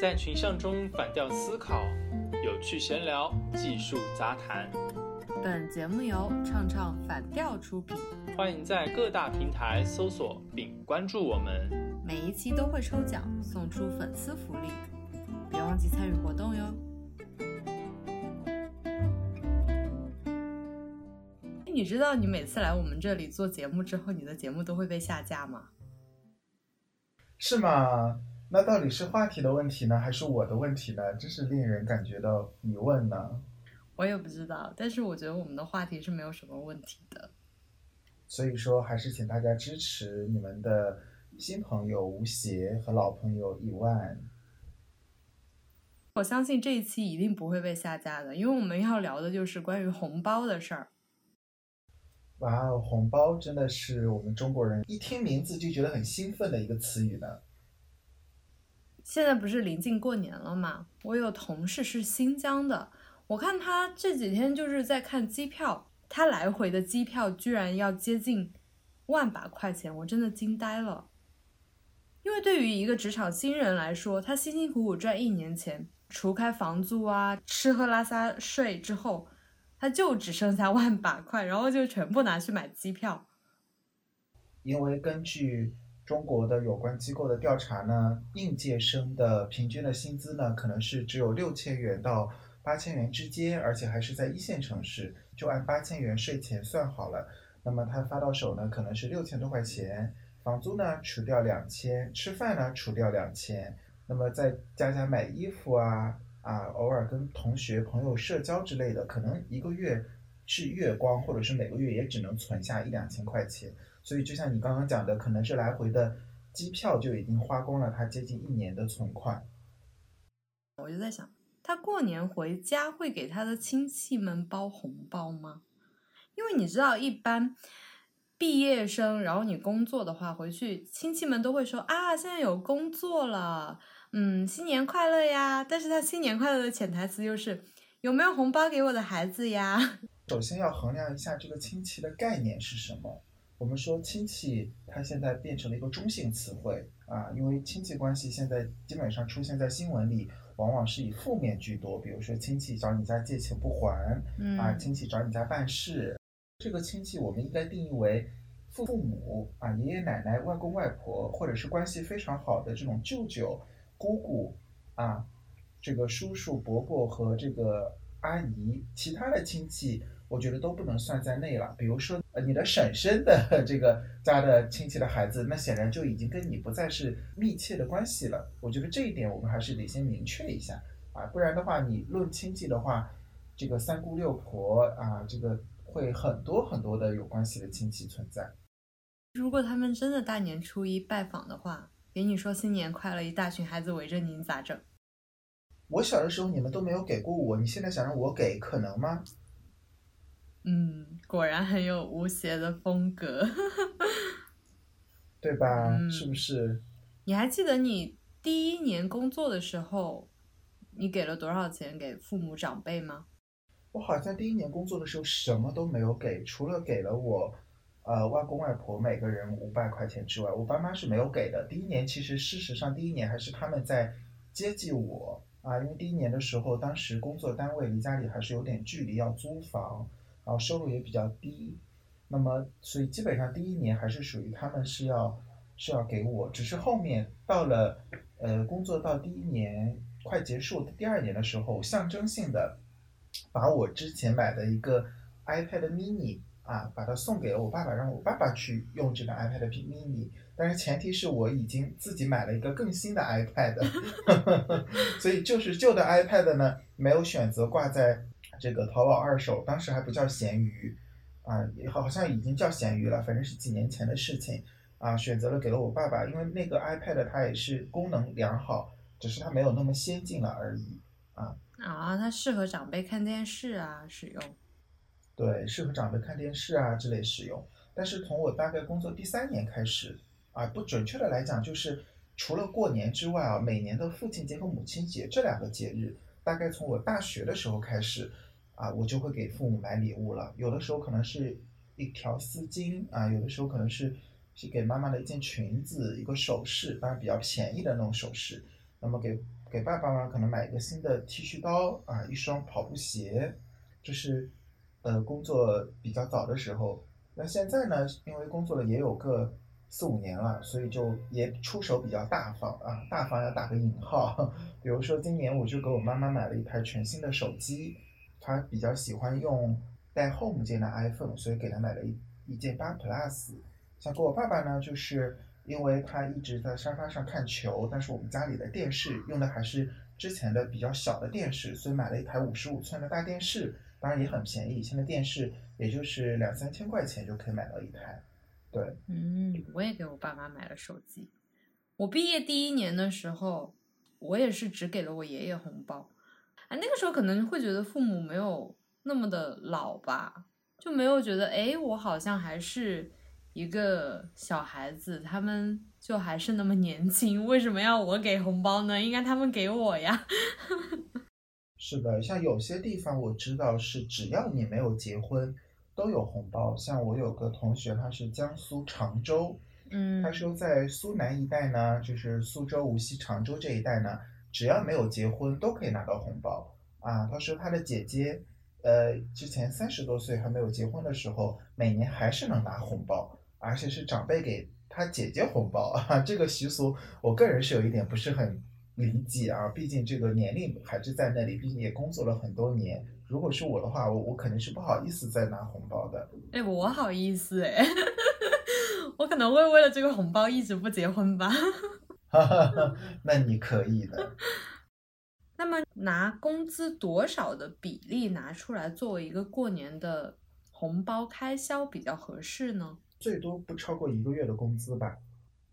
在群像中反调思考，有趣闲聊，技术杂谈。本节目由唱唱反调出品，欢迎在各大平台搜索并关注我们。每一期都会抽奖送出粉丝福利，别忘记参与活动哟。你知道你每次来我们这里做节目之后，你的节目都会被下架吗？是吗？那到底是话题的问题呢，还是我的问题呢？真是令人感觉到疑问呢。我也不知道，但是我觉得我们的话题是没有什么问题的。所以说，还是请大家支持你们的新朋友吴邪和老朋友一万。我相信这一期一定不会被下架的，因为我们要聊的就是关于红包的事儿。哇哦，红包真的是我们中国人一听名字就觉得很兴奋的一个词语呢。现在不是临近过年了嘛？我有同事是新疆的，我看他这几天就是在看机票，他来回的机票居然要接近万把块钱，我真的惊呆了。因为对于一个职场新人来说，他辛辛苦苦赚一年钱，除开房租啊、吃喝拉撒睡之后，他就只剩下万把块，然后就全部拿去买机票。因为根据中国的有关机构的调查呢，应届生的平均的薪资呢，可能是只有六千元到八千元之间，而且还是在一线城市，就按八千元税前算好了。那么他发到手呢，可能是六千多块钱，房租呢除掉两千，吃饭呢除掉两千，那么再加加买衣服啊啊，偶尔跟同学朋友社交之类的，可能一个月是月光，或者是每个月也只能存下一两千块钱。所以，就像你刚刚讲的，可能是来回的机票就已经花光了他接近一年的存款。我就在想，他过年回家会给他的亲戚们包红包吗？因为你知道，一般毕业生，然后你工作的话，回去亲戚们都会说啊，现在有工作了，嗯，新年快乐呀。但是他新年快乐的潜台词就是有没有红包给我的孩子呀？首先要衡量一下这个亲戚的概念是什么。我们说亲戚，它现在变成了一个中性词汇啊，因为亲戚关系现在基本上出现在新闻里，往往是以负面居多。比如说亲戚找你家借钱不还，啊，亲戚找你家办事，这个亲戚我们应该定义为父父母啊，爷爷奶奶、外公外婆，或者是关系非常好的这种舅舅、姑姑啊，这个叔叔伯伯和这个阿姨，其他的亲戚。我觉得都不能算在内了。比如说，呃，你的婶婶的这个家的亲戚的孩子，那显然就已经跟你不再是密切的关系了。我觉得这一点我们还是得先明确一下啊，不然的话，你论亲戚的话，这个三姑六婆啊，这个会很多很多的有关系的亲戚存在。如果他们真的大年初一拜访的话，给你说新年快乐，一大群孩子围着你，你咋整？我小的时候你们都没有给过我，你现在想让我给，可能吗？嗯，果然很有吴邪的风格，对吧？是不是？你还记得你第一年工作的时候，你给了多少钱给父母长辈吗？我好像第一年工作的时候什么都没有给，除了给了我，呃，外公外婆每个人五百块钱之外，我爸妈是没有给的。第一年其实事实上第一年还是他们在接济我啊，因为第一年的时候，当时工作单位离家里还是有点距离，要租房。然后收入也比较低，那么所以基本上第一年还是属于他们是要是要给我，只是后面到了呃工作到第一年快结束第二年的时候，象征性的把我之前买的一个 iPad mini 啊，把它送给了我爸爸，让我爸爸去用这个 iPad mini，但是前提是我已经自己买了一个更新的 iPad，所以就是旧的 iPad 呢没有选择挂在。这个淘宝二手当时还不叫闲鱼，啊，好像已经叫闲鱼了，反正是几年前的事情，啊，选择了给了我爸爸，因为那个 iPad 它也是功能良好，只是它没有那么先进了而已，啊。啊，它适合长辈看电视啊使用。对，适合长辈看电视啊之类使用。但是从我大概工作第三年开始，啊，不准确的来讲，就是除了过年之外啊，每年的父亲节和母亲节这两个节日，大概从我大学的时候开始。啊，我就会给父母买礼物了。有的时候可能是一条丝巾啊，有的时候可能是是给妈妈的一件裙子、一个首饰，当然比较便宜的那种首饰。那么给给爸爸妈妈，可能买一个新的剃须刀啊，一双跑步鞋，这是呃工作比较早的时候。那现在呢，因为工作了也有个四五年了，所以就也出手比较大方啊，大方要打个引号。比如说今年我就给我妈妈买了一台全新的手机，他比较喜欢用带 Home 键的 iPhone，所以给他买了一一件八 Plus。像给我爸爸呢，就是因为他一直在沙发上看球，但是我们家里的电视用的还是之前的比较小的电视，所以买了一台五十五寸的大电视，当然也很便宜，现在电视也就是两三千块钱就可以买到一台。对，嗯，我也给我爸妈买了手机。我毕业第一年的时候，我也是只给了我爷爷红包。哎，那个时候可能会觉得父母没有那么的老吧，就没有觉得哎，我好像还是。一个小孩子，他们就还是那么年轻，为什么要我给红包呢？应该他们给我呀。是的，像有些地方我知道是只要你没有结婚都有红包。像我有个同学，他是江苏常州，嗯，他说在苏南一带呢，就是苏州、无锡、常州这一带呢，只要没有结婚都可以拿到红包啊。他说他的姐姐，呃，之前三十多岁还没有结婚的时候，每年还是能拿红包。而且是长辈给他姐姐红包啊，这个习俗我个人是有一点不是很理解啊，毕竟这个年龄还是在那里，毕竟也工作了很多年。如果是我的话，我我肯定是不好意思再拿红包的。哎，我好意思哎，我可能会为了这个红包一直不结婚吧。哈哈，那你可以的。那么拿工资多少的比例拿出来作为一个过年的红包开销比较合适呢？最多不超过一个月的工资吧。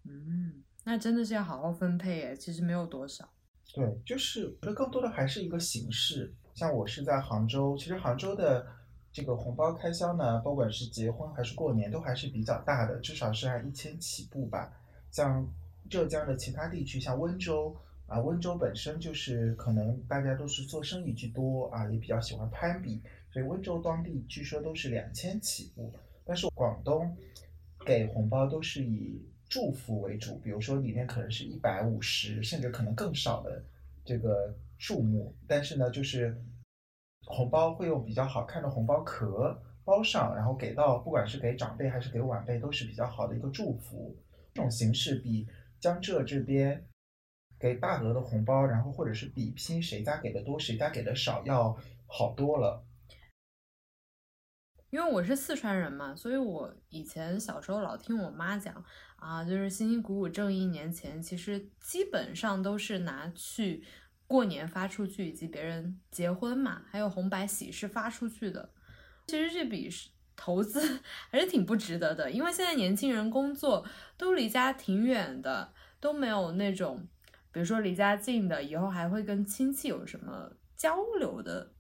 嗯，那真的是要好好分配诶，其实没有多少。对，就是我觉得更多的还是一个形式。像我是在杭州，其实杭州的这个红包开销呢，不管是结婚还是过年，都还是比较大的，至少是按一千起步吧。像浙江的其他地区，像温州啊，温州本身就是可能大家都是做生意居多啊，也比较喜欢攀比，所以温州当地据说都是两千起步。但是广东给红包都是以祝福为主，比如说里面可能是一百五十，甚至可能更少的这个数目。但是呢，就是红包会用比较好看的红包壳包上，然后给到不管是给长辈还是给晚辈，都是比较好的一个祝福。这种形式比江浙这边给大额的红包，然后或者是比拼谁家给的多，谁家给的少，要好多了。因为我是四川人嘛，所以我以前小时候老听我妈讲啊，就是辛辛苦苦挣一年钱，其实基本上都是拿去过年发出去，以及别人结婚嘛，还有红白喜事发出去的。其实这笔是投资还是挺不值得的，因为现在年轻人工作都离家挺远的，都没有那种，比如说离家近的，以后还会跟亲戚有什么交流的。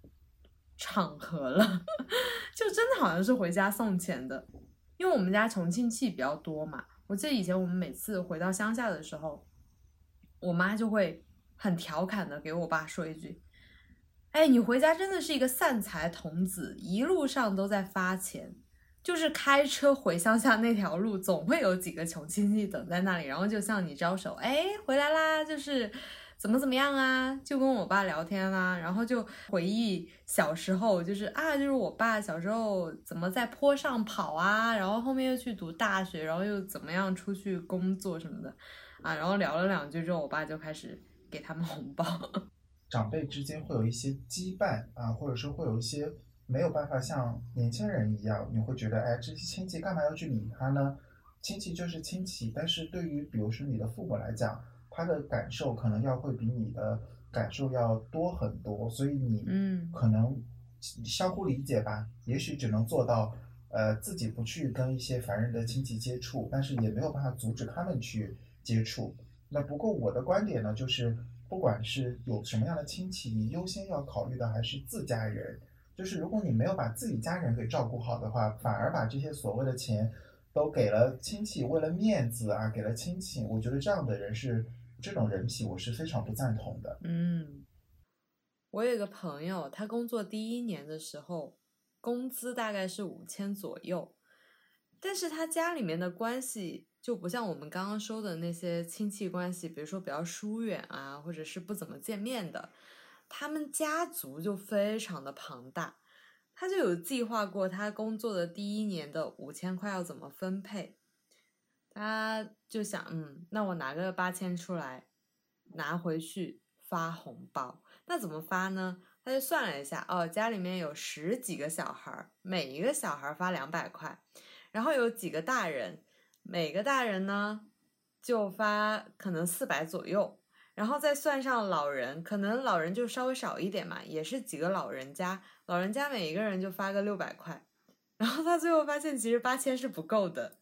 场合了，就真的好像是回家送钱的，因为我们家重庆气比较多嘛。我记得以前我们每次回到乡下的时候，我妈就会很调侃的给我爸说一句：“哎，你回家真的是一个散财童子，一路上都在发钱，就是开车回乡下那条路，总会有几个穷亲戚等在那里，然后就向你招手，哎，回来啦，就是。”怎么怎么样啊？就跟我爸聊天啦，然后就回忆小时候，就是啊，就是我爸小时候怎么在坡上跑啊，然后后面又去读大学，然后又怎么样出去工作什么的，啊，然后聊了两句之后，我爸就开始给他们红包。长辈之间会有一些羁绊啊，或者说会有一些没有办法像年轻人一样，你会觉得，哎，这些亲戚干嘛要去理他呢？亲戚就是亲戚，但是对于比如说你的父母来讲。他的感受可能要会比你的感受要多很多，所以你嗯可能相互理解吧。也许只能做到呃自己不去跟一些烦人的亲戚接触，但是也没有办法阻止他们去接触。那不过我的观点呢，就是不管是有什么样的亲戚，你优先要考虑的还是自家人。就是如果你没有把自己家人给照顾好的话，反而把这些所谓的钱都给了亲戚，为了面子啊，给了亲戚，我觉得这样的人是。这种人品我是非常不赞同的。嗯，我有个朋友，他工作第一年的时候，工资大概是五千左右，但是他家里面的关系就不像我们刚刚说的那些亲戚关系，比如说比较疏远啊，或者是不怎么见面的，他们家族就非常的庞大。他就有计划过他工作的第一年的五千块要怎么分配，他就想，嗯，那我拿个八千出来，拿回去发红包。那怎么发呢？他就算了一下，哦，家里面有十几个小孩，每一个小孩发两百块，然后有几个大人，每个大人呢就发可能四百左右。然后再算上老人，可能老人就稍微少一点嘛，也是几个老人家，老人家每一个人就发个六百块，然后他最后发现其实八千是不够的。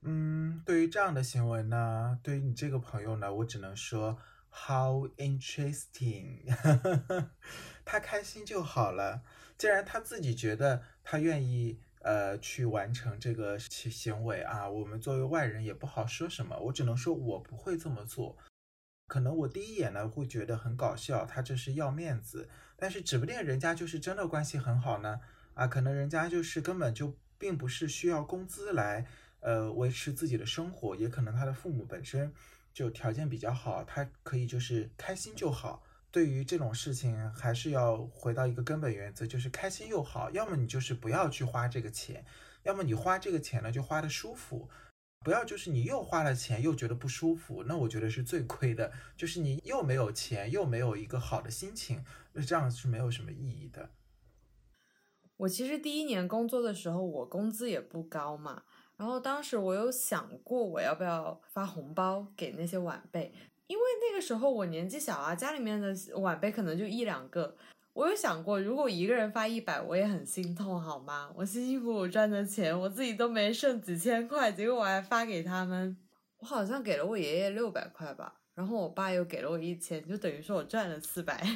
嗯，对于这样的行为呢，对于你这个朋友呢，我只能说 how interesting，他开心就好了。既然他自己觉得他愿意呃去完成这个行行为啊，我们作为外人也不好说什么，我只能说我不会这么做。可能我第一眼呢会觉得很搞笑，他这是要面子，但是指不定人家就是真的关系很好呢。啊，可能人家就是根本就并不是需要工资来呃维持自己的生活，也可能他的父母本身就条件比较好，他可以就是开心就好。对于这种事情，还是要回到一个根本原则，就是开心又好。要么你就是不要去花这个钱，要么你花这个钱呢就花的舒服。不要就是你又花了钱又觉得不舒服，那我觉得是最亏的。就是你又没有钱又没有一个好的心情，那这样是没有什么意义的。我其实第一年工作的时候，我工资也不高嘛。然后当时我有想过我要不要发红包给那些晚辈，因为那个时候我年纪小啊，家里面的晚辈可能就一两个。我有想过，如果一个人发一百，我也很心痛，好吗？我辛辛苦苦赚的钱，我自己都没剩几千块，结果我还发给他们。我好像给了我爷爷六百块吧，然后我爸又给了我一千，就等于说我赚了四百。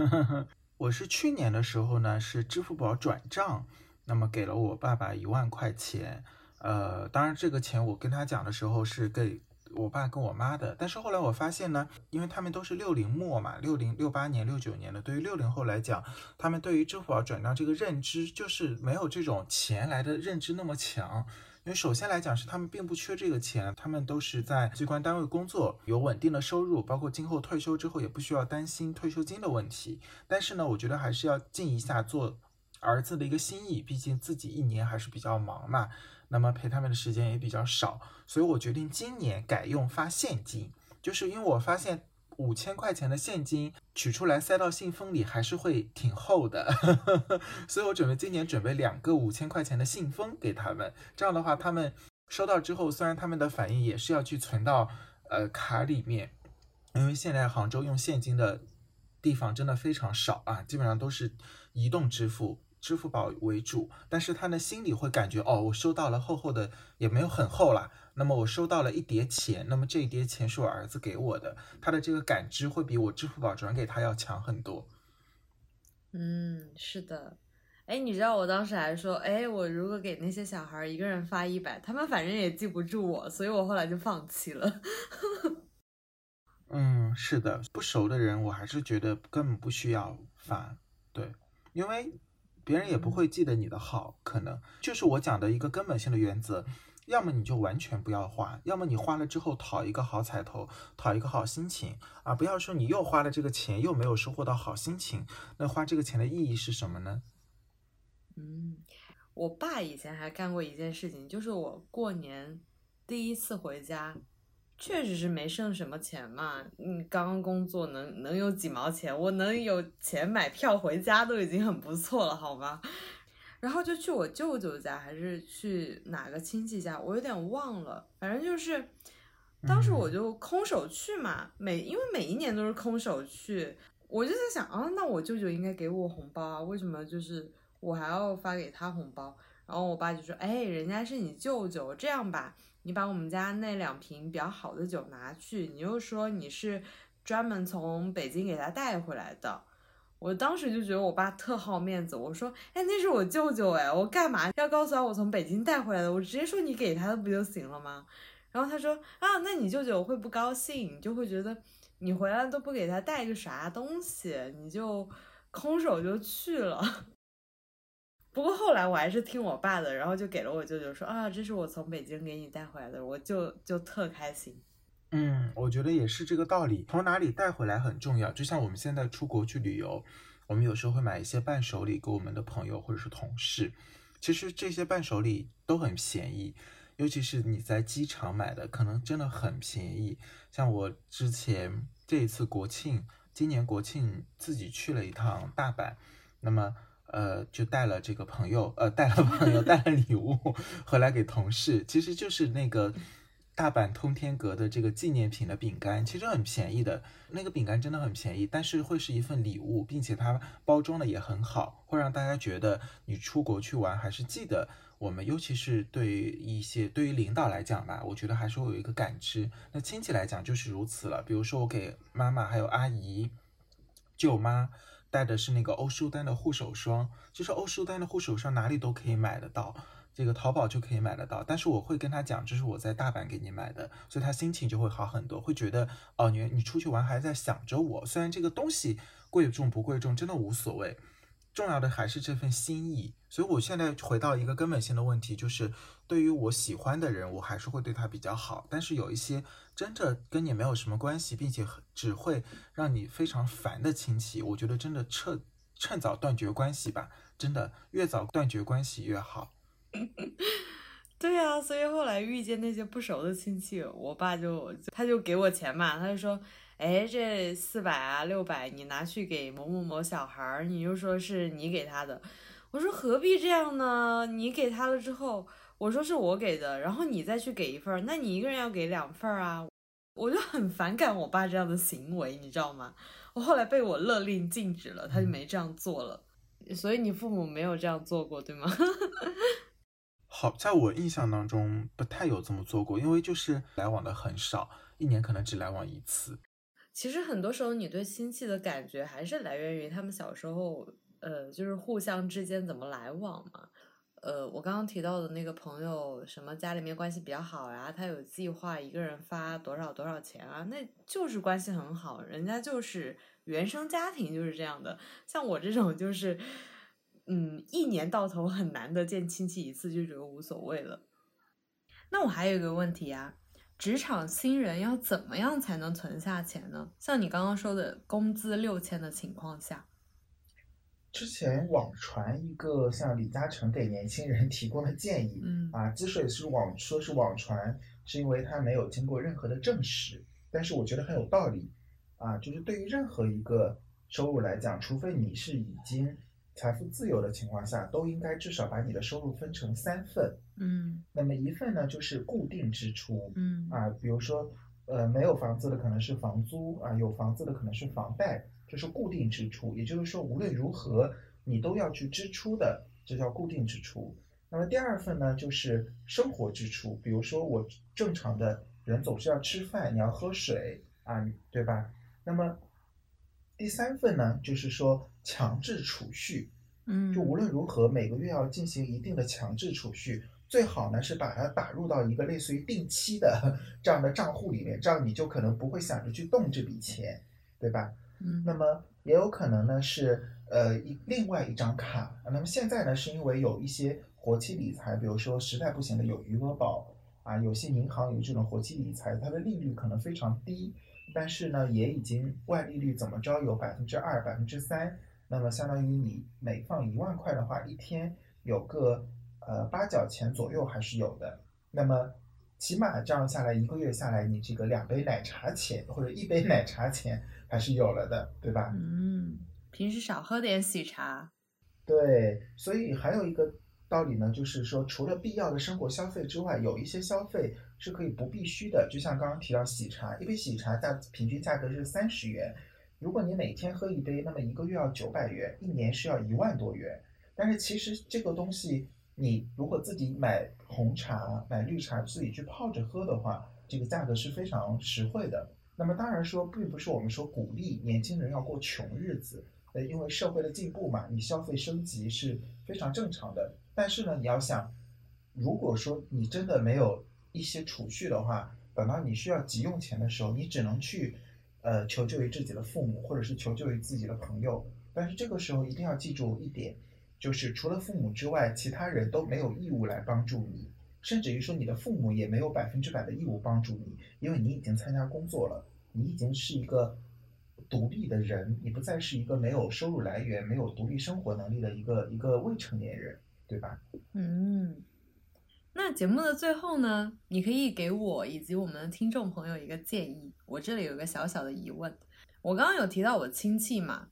我是去年的时候呢，是支付宝转账，那么给了我爸爸一万块钱。呃，当然这个钱我跟他讲的时候是给。我爸跟我妈的，但是后来我发现呢，因为他们都是六零末嘛，六零六八年、六九年的，对于六零后来讲，他们对于支付宝转账这个认知就是没有这种钱来的认知那么强。因为首先来讲是他们并不缺这个钱，他们都是在机关单位工作，有稳定的收入，包括今后退休之后也不需要担心退休金的问题。但是呢，我觉得还是要尽一下做儿子的一个心意，毕竟自己一年还是比较忙嘛。那么陪他们的时间也比较少，所以我决定今年改用发现金，就是因为我发现五千块钱的现金取出来塞到信封里还是会挺厚的，所以我准备今年准备两个五千块钱的信封给他们，这样的话他们收到之后，虽然他们的反应也是要去存到呃卡里面，因为现在杭州用现金的地方真的非常少啊，基本上都是移动支付。支付宝为主，但是他的心里会感觉哦，我收到了厚厚的，也没有很厚啦。那么我收到了一叠钱，那么这一叠钱是我儿子给我的，他的这个感知会比我支付宝转给他要强很多。嗯，是的。哎，你知道我当时还说，哎，我如果给那些小孩一个人发一百，他们反正也记不住我，所以我后来就放弃了。嗯，是的，不熟的人我还是觉得根本不需要发，对，因为。别人也不会记得你的好，可能就是我讲的一个根本性的原则，要么你就完全不要花，要么你花了之后讨一个好彩头，讨一个好心情啊！不要说你又花了这个钱，又没有收获到好心情，那花这个钱的意义是什么呢？嗯，我爸以前还干过一件事情，就是我过年第一次回家。确实是没剩什么钱嘛，嗯，刚刚工作能能有几毛钱，我能有钱买票回家都已经很不错了，好吗？然后就去我舅舅家，还是去哪个亲戚家，我有点忘了，反正就是当时我就空手去嘛，每因为每一年都是空手去，我就在想啊，那我舅舅应该给我红包啊，为什么就是我还要发给他红包？然后我爸就说，哎，人家是你舅舅，这样吧。你把我们家那两瓶比较好的酒拿去，你又说你是专门从北京给他带回来的，我当时就觉得我爸特好面子，我说，哎，那是我舅舅，哎，我干嘛要告诉他我从北京带回来的？我直接说你给他的不就行了吗？然后他说，啊，那你舅舅会不高兴，就会觉得你回来都不给他带个啥东西，你就空手就去了。不过后来我还是听我爸的，然后就给了我舅舅说啊，这是我从北京给你带回来的，我就就特开心。嗯，我觉得也是这个道理，从哪里带回来很重要。就像我们现在出国去旅游，我们有时候会买一些伴手礼给我们的朋友或者是同事。其实这些伴手礼都很便宜，尤其是你在机场买的，可能真的很便宜。像我之前这一次国庆，今年国庆自己去了一趟大阪，那么呃就带了这个朋友，呃带了朋友 带了礼物回来给同事，其实就是那个。大阪通天阁的这个纪念品的饼干其实很便宜的，那个饼干真的很便宜，但是会是一份礼物，并且它包装的也很好，会让大家觉得你出国去玩还是记得我们，尤其是对于一些对于领导来讲吧，我觉得还是会有一个感知。那亲戚来讲就是如此了，比如说我给妈妈还有阿姨、舅妈带的是那个欧舒丹的护手霜，就是欧舒丹的护手霜哪里都可以买得到。这个淘宝就可以买得到，但是我会跟他讲，这是我在大阪给你买的，所以他心情就会好很多，会觉得哦，你你出去玩还在想着我。虽然这个东西贵重不贵重真的无所谓，重要的还是这份心意。所以我现在回到一个根本性的问题，就是对于我喜欢的人，我还是会对他比较好。但是有一些真的跟你没有什么关系，并且只会让你非常烦的亲戚，我觉得真的趁趁早断绝关系吧，真的越早断绝关系越好。对呀，所以后来遇见那些不熟的亲戚，我爸就他就给我钱嘛，他就说，哎，这四百啊六百，你拿去给某某某小孩儿，你就说是你给他的。我说何必这样呢？你给他了之后，我说是我给的，然后你再去给一份儿，那你一个人要给两份儿啊。我就很反感我爸这样的行为，你知道吗？我后来被我勒令禁止了，他就没这样做了。所以你父母没有这样做过，对吗？好，在我印象当中不太有这么做过，因为就是来往的很少，一年可能只来往一次。其实很多时候，你对亲戚的感觉还是来源于他们小时候，呃，就是互相之间怎么来往嘛。呃，我刚刚提到的那个朋友，什么家里面关系比较好呀，他有计划一个人发多少多少钱啊，那就是关系很好，人家就是原生家庭就是这样的。像我这种就是。嗯，一年到头很难得见亲戚一次，就觉得无所谓了。那我还有一个问题啊，职场新人要怎么样才能存下钱呢？像你刚刚说的工资六千的情况下，之前网传一个像李嘉诚给年轻人提供的建议，嗯啊，之所以是网说是网传，是因为他没有经过任何的证实，但是我觉得很有道理啊，就是对于任何一个收入来讲，除非你是已经。财富自由的情况下，都应该至少把你的收入分成三份。嗯，那么一份呢，就是固定支出。嗯啊，比如说，呃，没有房子的可能是房租啊，有房子的可能是房贷，这是固定支出。也就是说，无论如何你都要去支出的，这叫固定支出。那么第二份呢，就是生活支出。比如说，我正常的人总是要吃饭，你要喝水啊，对吧？那么第三份呢，就是说。强制储蓄，嗯，就无论如何每个月要进行一定的强制储蓄，最好呢是把它打入到一个类似于定期的 这样的账户里面，这样你就可能不会想着去动这笔钱，对吧？嗯，那么也有可能呢是呃一另外一张卡，那么现在呢是因为有一些活期理财，比如说实在不行的有余额宝啊，有些银行有这种活期理财，它的利率可能非常低，但是呢也已经外利率怎么着有百分之二、百分之三。那么相当于你每放一万块的话，一天有个呃八角钱左右还是有的。那么起码这样下来，一个月下来，你这个两杯奶茶钱或者一杯奶茶钱还是有了的，对吧？嗯，平时少喝点喜茶。对，所以还有一个道理呢，就是说除了必要的生活消费之外，有一些消费是可以不必须的。就像刚刚提到喜茶，一杯喜茶价平均价格是三十元。如果你每天喝一杯，那么一个月要九百元，一年是要一万多元。但是其实这个东西，你如果自己买红茶、买绿茶，自己去泡着喝的话，这个价格是非常实惠的。那么当然说，并不是我们说鼓励年轻人要过穷日子，呃，因为社会的进步嘛，你消费升级是非常正常的。但是呢，你要想，如果说你真的没有一些储蓄的话，等到你需要急用钱的时候，你只能去。呃，求救于自己的父母，或者是求救于自己的朋友，但是这个时候一定要记住一点，就是除了父母之外，其他人都没有义务来帮助你，甚至于说你的父母也没有百分之百的义务帮助你，因为你已经参加工作了，你已经是一个独立的人，你不再是一个没有收入来源、没有独立生活能力的一个一个未成年人，对吧？嗯，那节目的最后呢，你可以给我以及我们的听众朋友一个建议。我这里有个小小的疑问，我刚刚有提到我亲戚嘛。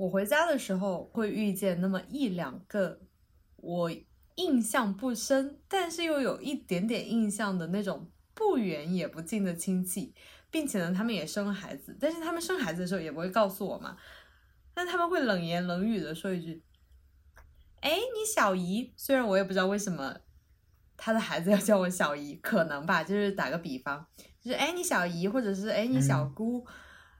我回家的时候会遇见那么一两个我印象不深，但是又有一点点印象的那种不远也不近的亲戚，并且呢，他们也生了孩子，但是他们生孩子的时候也不会告诉我嘛，但他们会冷言冷语的说一句：“哎，你小姨。”虽然我也不知道为什么他的孩子要叫我小姨，可能吧，就是打个比方，就是哎，你小姨，或者是哎，你小姑，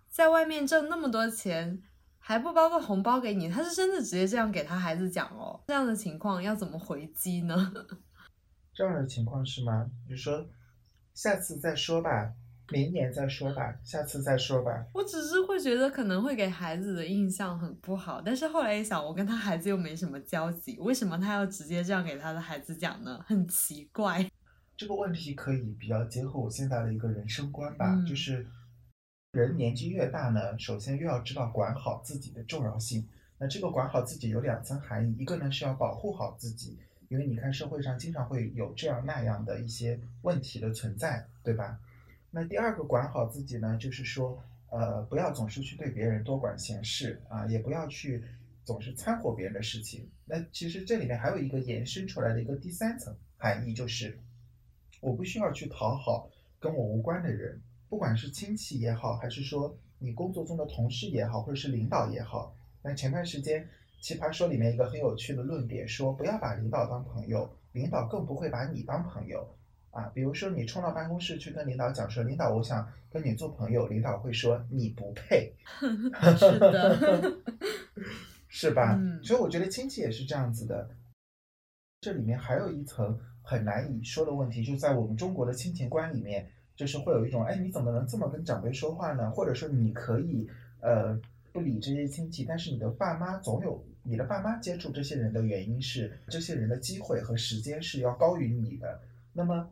在外面挣那么多钱。还不包个红包给你，他是真的直接这样给他孩子讲哦。这样的情况要怎么回击呢？这样的情况是吗？比如说，下次再说吧，明年再说吧，下次再说吧。我只是会觉得可能会给孩子的印象很不好，但是后来一想，我跟他孩子又没什么交集，为什么他要直接这样给他的孩子讲呢？很奇怪。这个问题可以比较结合我现在的一个人生观吧，就是。人年纪越大呢，首先越要知道管好自己的重要性。那这个管好自己有两层含义，一个呢是要保护好自己，因为你看社会上经常会有这样那样的一些问题的存在，对吧？那第二个管好自己呢，就是说，呃，不要总是去对别人多管闲事啊，也不要去总是掺和别人的事情。那其实这里面还有一个延伸出来的一个第三层含义，就是我不需要去讨好跟我无关的人。不管是亲戚也好，还是说你工作中的同事也好，或者是领导也好，那前段时间《奇葩说》里面一个很有趣的论点说，不要把领导当朋友，领导更不会把你当朋友啊。比如说你冲到办公室去跟领导讲说，领导我想跟你做朋友，领导会说你不配，是的，是吧？所以我觉得亲戚也是这样子的。这里面还有一层很难以说的问题，就在我们中国的亲情观里面。就是会有一种，哎，你怎么能这么跟长辈说话呢？或者说，你可以，呃，不理这些亲戚，但是你的爸妈总有，你的爸妈接触这些人的原因是，这些人的机会和时间是要高于你的。那么，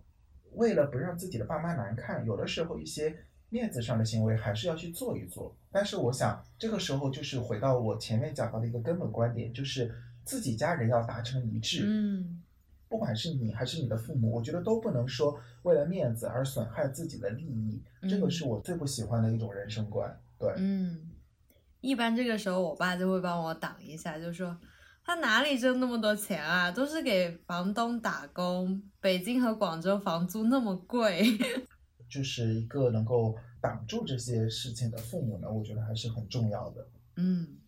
为了不让自己的爸妈难看，有的时候一些面子上的行为还是要去做一做。但是，我想这个时候就是回到我前面讲到的一个根本观点，就是自己家人要达成一致。嗯。不管是你还是你的父母，我觉得都不能说为了面子而损害自己的利益，这个是我最不喜欢的一种人生观。对，嗯，一般这个时候我爸就会帮我挡一下，就说他哪里挣那么多钱啊，都是给房东打工。北京和广州房租那么贵，就是一个能够挡住这些事情的父母呢，我觉得还是很重要的。嗯，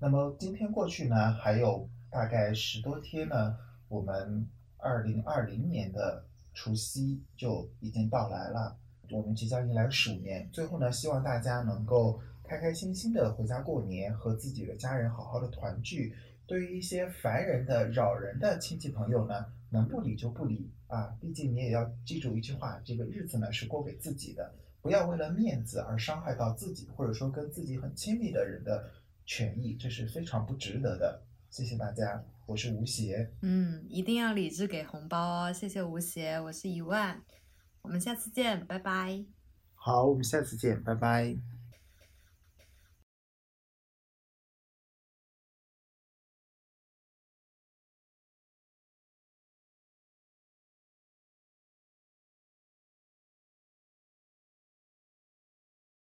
那么今天过去呢，还有大概十多天呢，我们。二零二零年的除夕就已经到来了，我们即将迎来鼠年。最后呢，希望大家能够开开心心的回家过年，和自己的家人好好的团聚。对于一些烦人的、扰人的亲戚朋友呢，能不理就不理啊。毕竟你也要记住一句话：这个日子呢是过给自己的，不要为了面子而伤害到自己，或者说跟自己很亲密的人的权益，这是非常不值得的。谢谢大家。我是吴邪，嗯，一定要理智给红包哦，谢谢吴邪，我是一万，我们下次见，拜拜。好，我们下次见，拜拜。